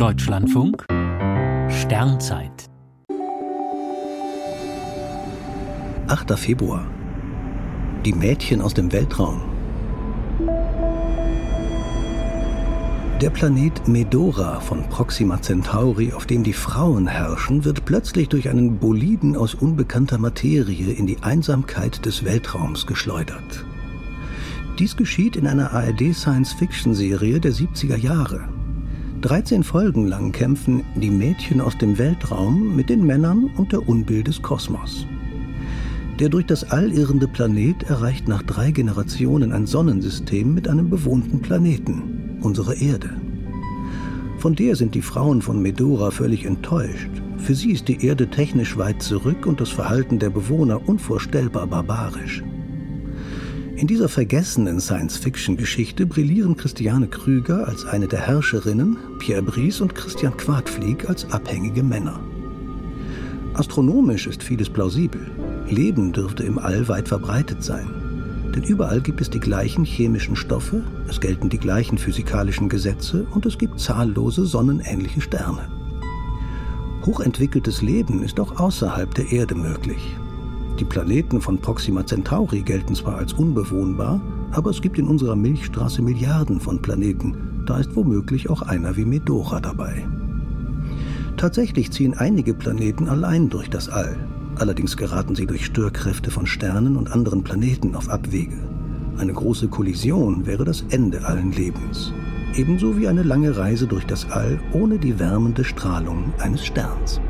Deutschlandfunk Sternzeit 8. Februar Die Mädchen aus dem Weltraum Der Planet Medora von Proxima Centauri, auf dem die Frauen herrschen, wird plötzlich durch einen Boliden aus unbekannter Materie in die Einsamkeit des Weltraums geschleudert. Dies geschieht in einer ARD-Science-Fiction-Serie der 70er Jahre. 13 Folgen lang kämpfen die Mädchen aus dem Weltraum mit den Männern und der Unbill des Kosmos. Der durch das All irrende Planet erreicht nach drei Generationen ein Sonnensystem mit einem bewohnten Planeten unsere Erde. Von der sind die Frauen von Medora völlig enttäuscht. Für sie ist die Erde technisch weit zurück und das Verhalten der Bewohner unvorstellbar barbarisch. In dieser vergessenen Science-Fiction-Geschichte brillieren Christiane Krüger als eine der Herrscherinnen, Pierre Brice und Christian Quadflieg als abhängige Männer. Astronomisch ist vieles plausibel. Leben dürfte im All weit verbreitet sein. Denn überall gibt es die gleichen chemischen Stoffe, es gelten die gleichen physikalischen Gesetze und es gibt zahllose sonnenähnliche Sterne. Hochentwickeltes Leben ist auch außerhalb der Erde möglich. Die Planeten von Proxima Centauri gelten zwar als unbewohnbar, aber es gibt in unserer Milchstraße Milliarden von Planeten, da ist womöglich auch einer wie Medora dabei. Tatsächlich ziehen einige Planeten allein durch das All, Allerdings geraten sie durch Störkräfte von Sternen und anderen Planeten auf Abwege. Eine große Kollision wäre das Ende allen Lebens. Ebenso wie eine lange Reise durch das All ohne die wärmende Strahlung eines Sterns.